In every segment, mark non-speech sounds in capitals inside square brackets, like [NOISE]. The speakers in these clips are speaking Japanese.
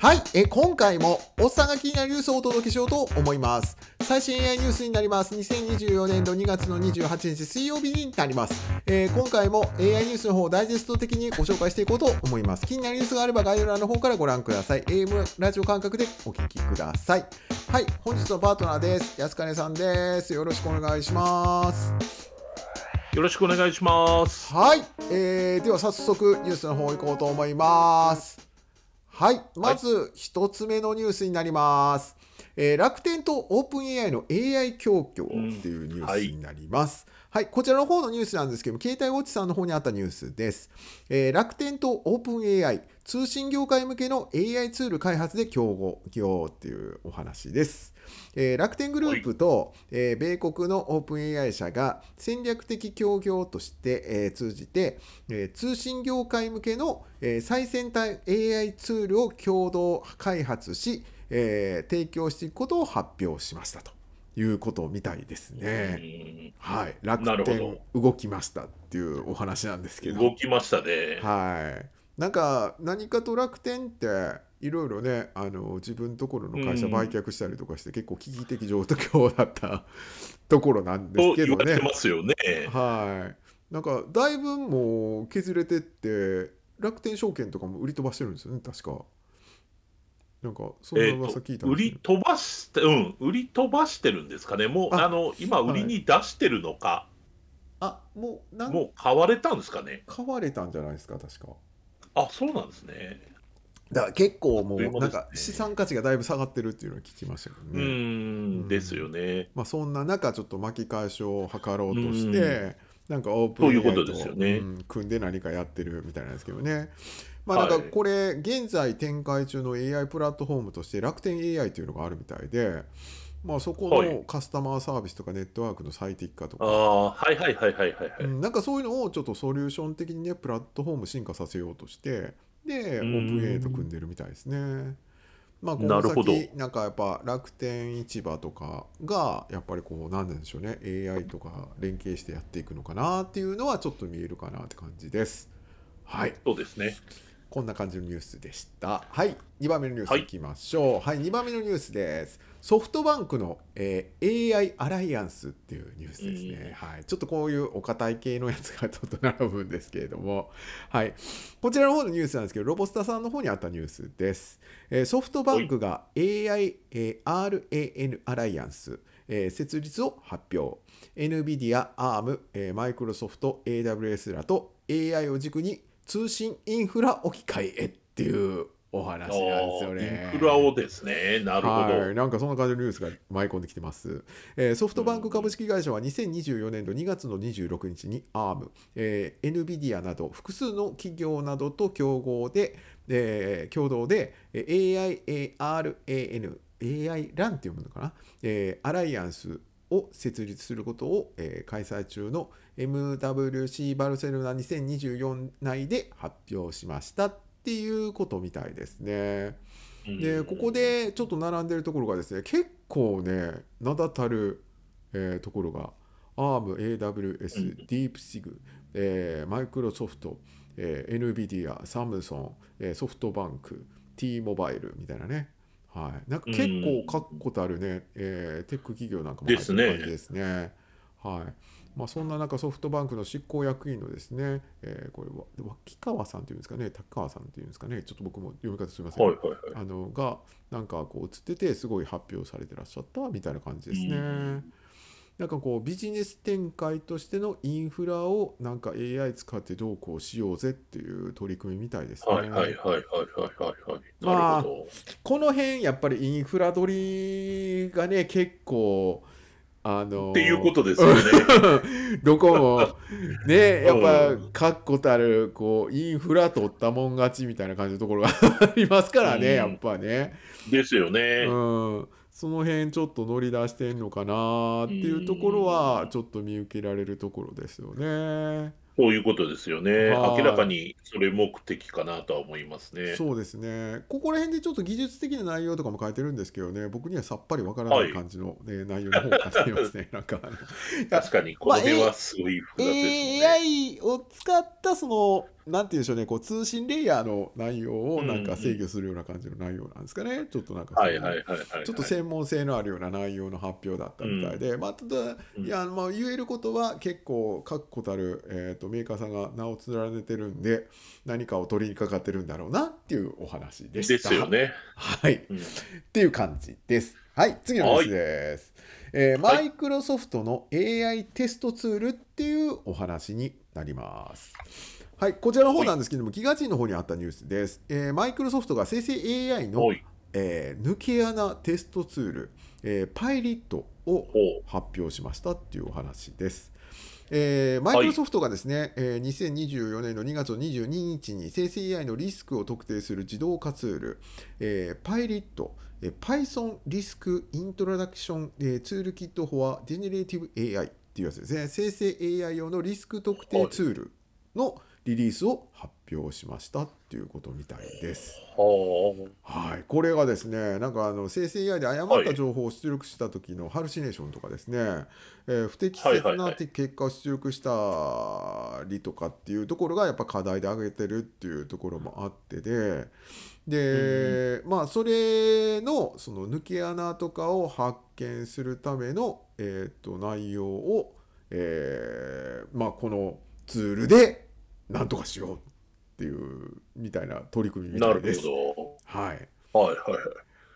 はい、え今回もおっさんが気になるニュースをお届けしようと思います。最新 AI ニュースになります。2024年度2月の28日水曜日になります。えー今回も AI ニュースの方をダイジェスト的にご紹介していこうと思います。気になるニュースがあれば概要欄の方からご覧ください。AM ラジオ感覚でお聞きください。はい、本日のパートナーです。安金さんです。よろしくお願いします。よろしくお願いします。はい、えー、では早速ニュースの方行こうと思います。はい、まず一つ目のニュースになります。えー楽天とオープン AI の AI 協協っていうニュースになります。はい、こちらの方のニュースなんですけども、携帯ウォッチさんの方にあったニュースです。えー楽天とオープン AI、通信業界向けの AI ツール開発で競合っていうお話です。えー楽天グループと、えー米国のオープン AI 社が戦略的協業として、えー通じて、えー通信業界向けの、えー最先端 AI ツールを共同開発し、えー提供していくことを発表しましたということみたいですね。はい、楽天ほ動きましたっていうお話なんですけど。動きましたね。はい。なんか何かと楽天っていろいろねあの自分のところの会社うん売却したりとかして、結構危機的状況だった [LAUGHS] ところなんですとけどね。ますよね。はい。なんかだいぶもう削れてって楽天証券とかも売り飛ばしてるんですよね確か。なんかそんなえ噂聞いたんですけどり飛ばして、うん、売り飛ばしてるんですかね。もう、ああの、今、売りに出してるのか、あもうなんもう買われたんですかね。買われたんじゃないですか確か。あ、そうなんですね。だから結構もうなんか資産価値がだいぶ下がってるっていうのを聞きましたけどね。うーん、ですよね。まあ、そんな中ちょっと巻き返しを図ろうとして、うんなんかオープン AI ととねうん組んで何かやってるみたいなんですけどね。まあ、はないんかこれ現在展開中の AI プラットフォームとして楽天 AI というのがあるみたいで、まあ、そこはいのカスタマーサービスとかネットワークの最適化とか、ああ、はいはいはいはいはいはい。うんなんかそういうのをちょっとソリューション的にねプラットフォーム進化させようとしてでオうんープン AI と組んでるみたいですね。まあ、このなるほど先なんかやっぱ楽天市場とかがやっぱりこう何なんでしょうね AI とか連携してやっていくのかなっていうのはちょっと見えるかなって感じです。はいそうですね。こんな感じのニュースでした。はい、2番目のニュースはいいきましょう。はい、2番目のニュースです。ソフトバンクの、えー AI アライアンスっていうニュースですね。はい、ちょっとこういうお堅い系のやつがちょっと並ぶんですけれども、はい、こちらの方のニュースなんですけど、ロボスタさんの方にあったニュースです。えーソフトバンクが AI、えー RAN アライアンス、えー設立を発表。NVIDIA、ARM、えー、マイクロソフト、AWS らと AI を軸に通信インフラ置き換えっていうお話なんですよね。インフラをですね。なるほど。はい、なんかそんな感じのニュースが舞い込んできてます。えーソフトバンク株式会社は2024年度2月の26日に ARM、えー NVIDIA など複数の企業などと競合で、えー共同でえー AIARAN、AI ランって読むのかな、えーアライアンスを設立することを、えー開催中の MWC バルセロナ2024内で発表しましたっていうことみたいですね。うんでここでちょっと並んでるところがですね結構ね名だたる、えーところが ARM、AWS、DeepSig、えー、マイクロソフト、えー、NVIDIA、サムソン、えーソフトバンク、T モバイルみたいなね。はい、なんか結構確固たるね、えーテック企業なんかも入ってる感じですね。はいまあ、そんな中ソフトバンクの執行役員のですね、えーこれは脇川さんっていうんですかね、高川さんっていうんですかね、ちょっと僕も読み方すみません。はいはいはい。あのがなんかこう映っててすごい発表されてらっしゃったみたいな感じですね。うんなんかこうビジネス展開としてのインフラをなんか AI 使ってどうこうしようぜっていう取り組みみたいですね。はいはいはいはいはいはいはい。まあなるほこの辺やっぱりインフラ取りがね結構あのど。っていうことですよね。[LAUGHS] どこもねやっぱうん確固たるこうインフラ取ったもん勝ちみたいな感じのところが [LAUGHS] ありますからね、うんやっぱね。ですよね。うん、その辺ちょっと乗り出してんのかなっていうところはちょっと見受けられるところですよね。そういうことですよね。はい明らかにそれ目的かなとは思いますね。そうですね。ここら辺でちょっと技術的な内容とかも書いてるんですけどね、僕にはさっぱりわからない感じの、ね内容の方を書いてますね。[LAUGHS] なんか確かに、この辺はすごい複雑ですね。AI を使ったそのなんていうんでしょうねこう通信レイヤーの内容をなんか制御するような感じの内容なんですかね、ちょっとなんか。ちょっと専門性のあるような内容の発表だったみたいで、まあ、ただ、うんいや、まあ、言えることは結構確固たる、えー、とメーカーさんが名を連ねてるんで何かを取りにかかってるんだろうなっていうお話でした。ですよね。はい。うんっていう感じです。はい、次のニュースです。えーマイクロソフトの AI テストツールっていうお話になります。はい、こちらの方なんですけども、ギガ人の方にあったニュースです。えーマイクロソフトが生成 AI の。えー抜け穴テストツール、えーパイリットを。発表しましたっていうお話です。えーマイクロソフトがですね、えー2024年の2月22日に生成 AI のリスクを特定する自動化ツール、えー、パイリット、えー Python リスクイントロダクション、えーツールキット for Generative AI っていうやつですね。生成 AI 用のリスク特定ツールのリリースを発表しましたっていうことみたいです。ははい、これがですね、なんかあの生成 AI で誤った情報を出力した時のハルシネーションとかですね、えー不適切なはいはいはい結果を出力したりとかっていうところがやっぱ課題で挙げてるっていうところもあってで、で、まあそれのその抜け穴とかを発見するための、えー、と内容を、えーまあこのツールでなんとかしようっていうみたいな取り組みい。なるみたいです。ほはい。ど。はいはいは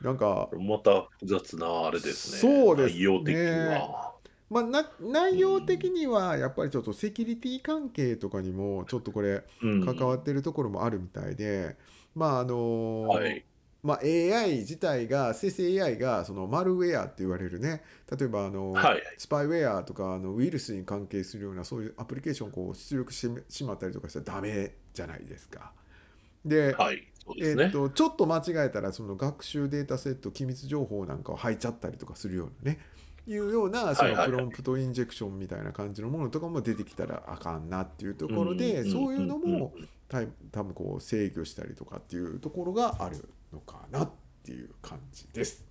い。なんか、また複雑なあれですね。そうですね内容的には。まあ、な内容的にはやっぱりちょっとセキュリティ関係とかにもちょっとこれうん関わってるところもあるみたいで、まああのはい。まあ、AI 自体が生成 AI がそのマルウェアって言われるね例えばあの、はい。スパイウェアとかあのウイルスに関係するようなそういうアプリケーションをこう出力してしまったりとかしたらダメじゃないですか。で、はい。ですね。えっと、ちょっと間違えたらその学習データセット機密情報なんかを吐いちゃったりとかするようなねいうようなそのプロンプトインジェクションみたいな感じのものとかも出てきたらあかんなっていうところでんそういうのもた多分こう制御したりとかっていうところがあるなっていう感じです。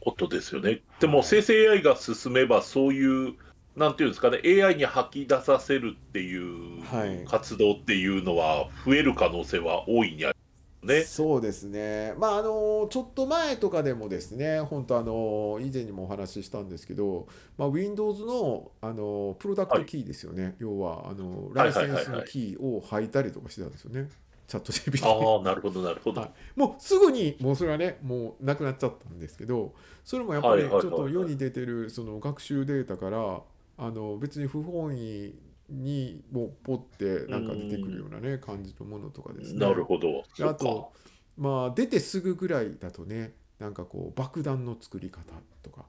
ことですよね。でも生成 AI が進めばそういうなんていうんですかね AI に吐き出させるっていうはい活動っていうのは増える可能性は大いにあるね。そうですね、まああのちょっと前とかでもですね、本当あの以前にもお話ししたんですけど、まあ、Windows のあのプロダクトキーですよね、要はあのライセンスのキーを吐いたりとかしてたんですよね、チャット GPT ああなるほどなるほど。はいもうすぐにもうそれはねもうなくなっちゃったんですけどそれもやっぱりちょっと世に出てるその学習データからあの別に不本意にもうポッてなんか出てくるようなね感じのものとかですね。なるほど。あとまあ出てすぐぐらいだとねなんかこう爆弾の作り方とか、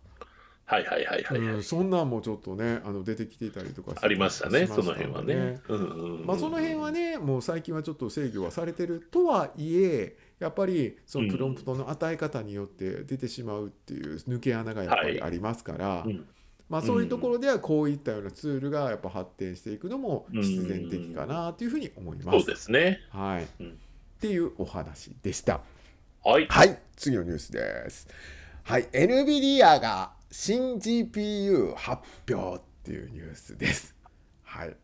はいはいはいはい。うんそんなんもちょっとねあの出てきていたりとかありましたね、しその辺はね。うんうんうんまあ、その辺はねもう最近はちょっと制御はされてるとはいえやっぱりそのプロンプトの与え方によって出てしまうっていう抜け穴がやっぱりありますから、うんまあ、そういうところではこういったようなツールがやっぱ発展していくのも必然的かなというふうに思います。そうですね。はい、うんっていうお話でした。はい。はい、次のニュースです。はい、NVIDIA が新 GPU 発表っていうニュースです。はい。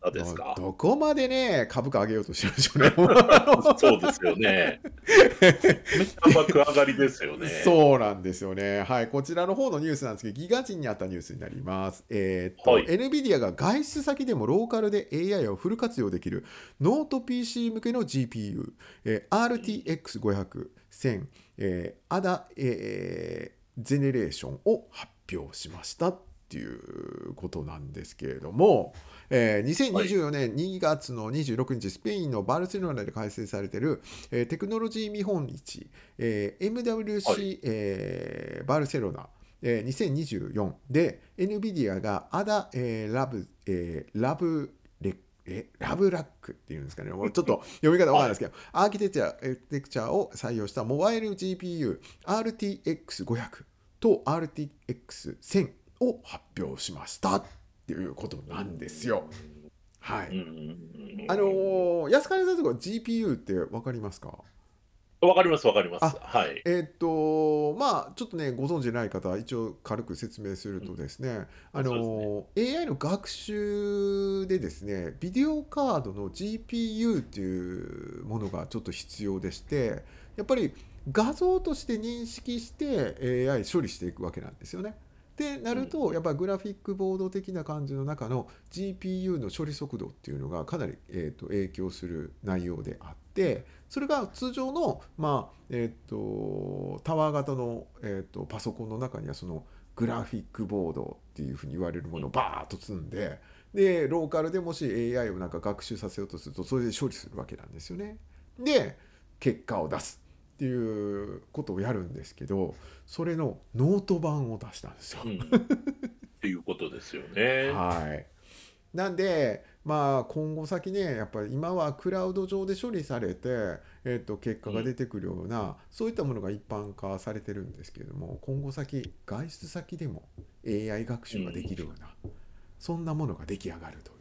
何ですか。どこまでね、株価上げようとしてるんでしょうね。[LAUGHS] そうですよね。めっちゃ爆上がりですよね。そうなんですよね。はい、こちらの方のニュースなんですけど、ギガ人にあったニュースになります。えーっと、はい NVIDIA が外出先でもローカルで AI をフル活用できるノート PC 向けの GPU、えー RTX500、1000、えー、ADA、えー、 Generation を発表しましたっていうことなんですけれども、えー2024年2月の26日、スペインのバルセロナで開催されている、えーテクノロジー見本市、えー MWC、はい。えーバルセロナ、えー2024で NVIDIA が ADA、えーラブ、えーラブレえラブラックっていうんですかね、もうちょっと読み方わかんないですけど、[LAUGHS] アーキテクチャえーテクチャを採用したモバイル GPU RTX500 と RTX1000 を発表しましたっていうことなんですよ。はい。あのー安金さんとか GPU って分かりますか？わかりますわかります。あはい。えーっとまあちょっとねご存知ない方は一応軽く説明するとですね、あの AI の学習でですねビデオカードの GPU っていうものがちょっと必要でしてやっぱり画像として認識して AI 処理していくわけなんですよね。ってなるとやっぱりグラフィックボード的な感じの中の GPU の処理速度っていうのがかなり、えー、と影響する内容であってそれが通常の、まあえー、とタワー型の、えー、とパソコンの中にはそのグラフィックボードっていうふうに言われるものをバーッと積んででローカルでもし AI をなんか学習させようとするとそれで処理するわけなんですよね。で結果を出すっていうことをやるんですけどそれのノート版を出したんですよ。うん [LAUGHS] っていうことですよね。はい、なんでまあ今後先ねやっぱり今はクラウド上で処理されて、えっと結果が出てくるような、そういったものが一般化されてるんですけれども今後先外出先でも AI 学習ができるような、そんなものが出来上がるという。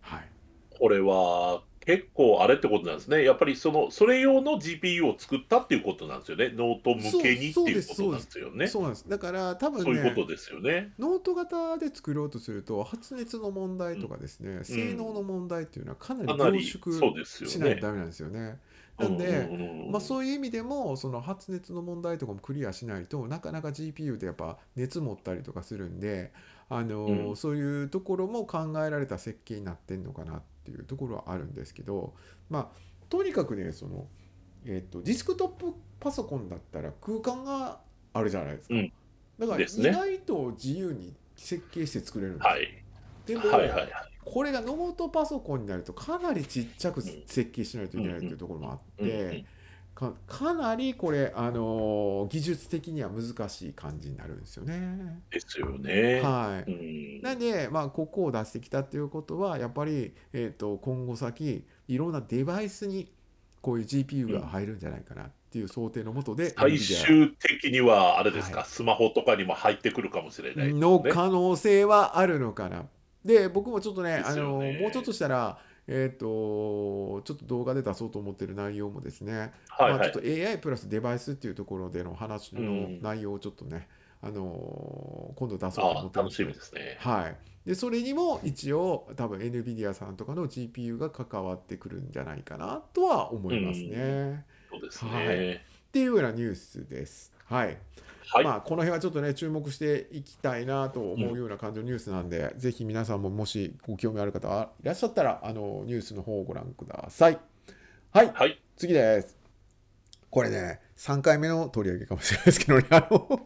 はい。これは結構あれってことなんですね。やっぱりそのそれ用の GPU を作ったっていうことなんですよね。ノート向けにっていうことなんですよね。そうなんですだから多分そういうねことですよね。ノート型で作ろうとすると発熱の問題とかですね、性能の問題っていうのはかなり凝縮。しないとダメなんですよね。なんで、うんうんうんまあ、そういう意味でもその発熱の問題とかもクリアしないとなかなか GPU でやっぱ熱持ったりとかするんで、あのーうんそういうところも考えられた設計になってんのかなっていうところはあるんですけどまあとにかくねその、えっとディスクトップパソコンだったら空間があるじゃないですか。うんだから意外と自由に設計して作れるんですよ。はい。でも、はいはいはい。これがノートパソコンになるとかなりちっちゃく設計しないといけないっていうところもあって、かかなりこれ、あのー技術的には難しい感じになるんですよね。ですよね。はい、うんなんで、まあ、ここを出してきたっていうことはやっぱり、えー、と今後先いろんなデバイスにこういう GPU が入るんじゃないかなっていう想定のもとで、最 NVIDIA 終的にはあれですか、はいスマホとかにも入ってくるかもしれないですね。の可能性はあるのかな。で僕もちょっとねあのもうちょっとしたら、えー、とちょっと動画で出そうと思ってる内容もですね、はいはいまあ、ちょっと AI プラスデバイスっていうところでの話のうん内容をちょっとね、あの今度出そうと思あってるんあ楽しみですね。はい、でそれにも一応多分 NVIDIA さんとかの GPU が関わってくるんじゃないかなとは思いますね。そうですね。はいっていうようなニュースです。はいはい。まあ、この辺はちょっとね注目していきたいなと思うような感じのニュースなんで、ぜひ皆さんももしご興味ある方いらっしゃったらあのニュースの方をご覧ください。はい、はい。次です。これね、3回目の取り上げかもしれないですけどね、あの、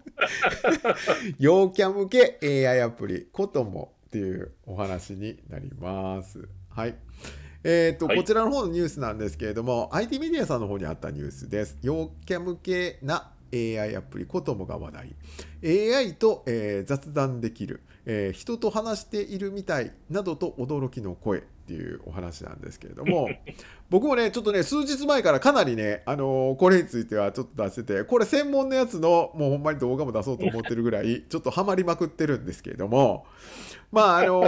[LAUGHS] 陽キャ向け AI アプリ、コトモっていうお話になります。はい。えっ、と、はいこちらの方のニュースなんですけれども、IT メディアさんの方にあったニュースです。陽キャ向けな AI アプリ、コトモが話題。AI と、えー雑談できる、えー人と話しているみたいなどと驚きの声っていうお話なんですけれども [LAUGHS] 僕もねちょっとね数日前からかなりね、あのーこれについてはちょっと出しててこれ専門のやつのもうほんまに動画も出そうと思ってるぐらい [LAUGHS] ちょっとハマりまくってるんですけれどもまああの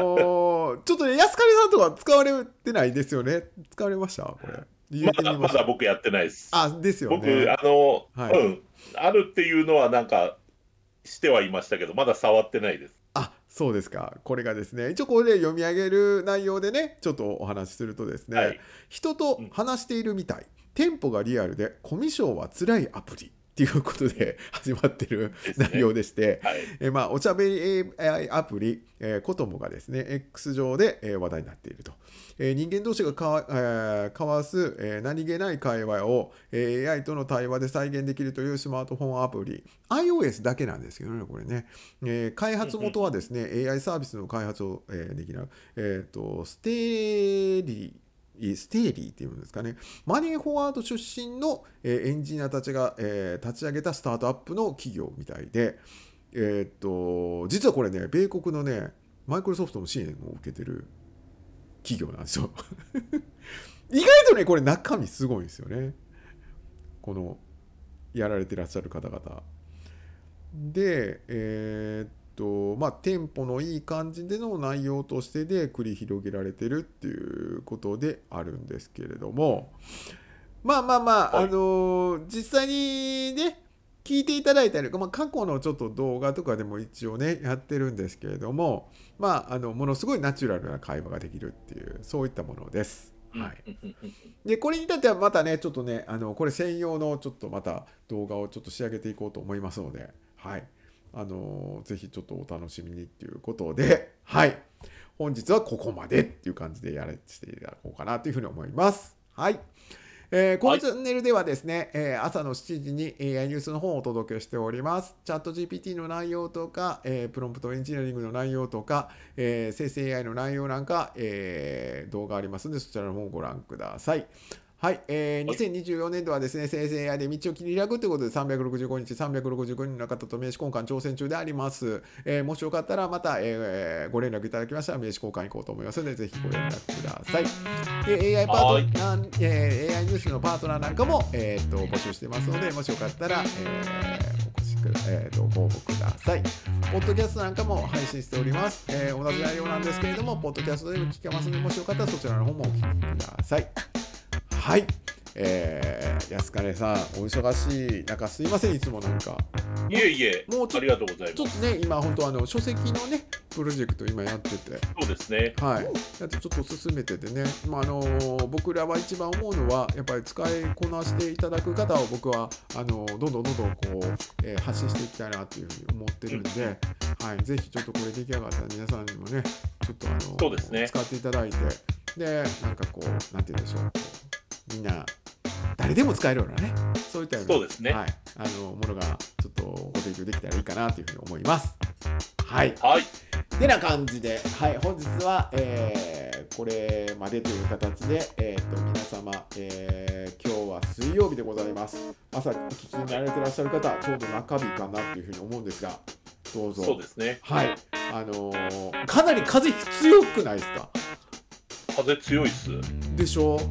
ーちょっとね安狩さんとか使われてないですよね？使われました？これ。入まだまだ僕やってないです。あですよ僕、ねあの、はい。うん、あるっていうのはなんかしてはいましたけど、まだ触ってないです。あそうですか。これがですね。一応これで読み上げる内容でねちょっとお話しするとですね、はい。人と話しているみたい、テンポがリアルでコミュ障は辛いアプリっていうことで始まってる内容でして、はい。えーまあ、おしゃべり AI アプリ、えーコトモがですね X 上で、えー話題になっていると、えー人間同士がかわ、えー交わす、えー何気ない会話を、えー AI との対話で再現できるというスマートフォンアプリ iOS だけなんですけどねこれね、えー開発元はですね AI サービスの開発を、えーできる、えー、とステーリーステーリーっていうんですかね、マネーフォワード出身の、エンジニアたちが、立ち上げたスタートアップの企業みたいで、えーっと、実はこれね、米国のね、マイクロソフトの支援を受けてる企業なんですよ。[LAUGHS] 意外とね、これ中身すごいんですよね。この、やられてらっしゃる方々。で、えーっと、まあ、テンポのいい感じでの内容としてで繰り広げられてるっていうことであるんですけれども、まあまあまあ、はい。あのー実際にね聞いていただいたり、まあ、過去のちょっと動画とかでも一応ねやってるんですけれどもまああのものすごいナチュラルな会話ができるっていうそういったものです。はい、でこれに至ってはまたねちょっとねあのこれ専用のちょっとまた動画をちょっと仕上げていこうと思いますのではいあのーぜひちょっとお楽しみにっていうことではい。本日はここまでっていう感じでやらせていただこうかなというふうに思います。はい。えーこのチャンネルではですね、えー朝の7時に AI ニュースの方をお届けしております。チャット GPT の内容とか、えープロンプトエンジニアリングの内容とか、えー生成 AI の内容なんか、えー動画ありますので、そちらの方をご覧ください。はい、えーはい2024年度はですね、生成 AI で道を切り開くということで、365日、365人の方と名刺交換挑戦中であります。えーもしよかったら、また、えーご連絡いただきましたら、名刺交換行こうと思いますので、ぜひご連絡ください。で AI パはいートナー、えー AI ニュースのパートナーなんかも、えー、と募集してますので、もしよかったら、えーお越しく、えー、とご応募ください。ポッドキャストなんかも配信しております。えー同じ内容なんですけれども、ポッドキャストでも聞けますので、もしよかったらそちらの方もお聞きください。はい。えー、安金さん、お忙しい中、すいません、いつもなんか。いえいえもうちょありがとうございます。ちょっとね、今、本当あの、書籍のね、プロジェクト今やってて、そうですね。はい、だってちょっと進めててね、まああの僕らは一番思うのは、やっぱり使いこなしていただく方を僕はあのどんどんどんどんこう、えー発信していきたいなというふうに思ってるんで、はい、ぜひちょっとこれ出来上がったら皆さんにもね、ちょっとあのそうですね。使っていただいて、で、なんかこう、なんて言うんでしょうみんな、誰でも使えるようなね、そういったようなそうですねはい、あのものがちょっとご提供できたらいいかなというふうに思います。はいはいてな感じで、はい、本日は、えーこれまでという形で、えー、と皆様、えー今日は水曜日でございます。朝お聞きになられてらっしゃる方、ちょうど中日かなというふうに思うんですが、どうぞ。そうですねはい、あのーかなり風強くないですか？風強いっす。うんでしょ？ね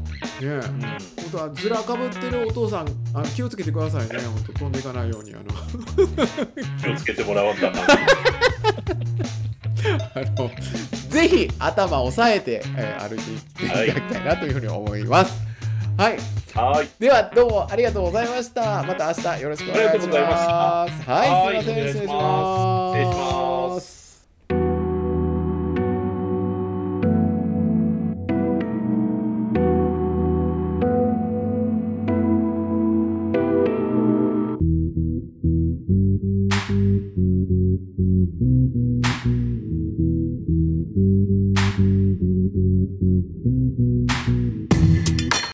え。本当はずらかぶってるお父さんあの気をつけてくださいね。本当飛んでいかないようにあの。[LAUGHS] 気をつけてもらわんだな [LAUGHS] あのぜひ頭を押さえて、えー歩いていっていただきたいなというふうに思います。はい、はい。ではどうもありがとうございました。また明日よろしくお願いします。ありがとうございました。はい、はいすみません、失礼します。失礼します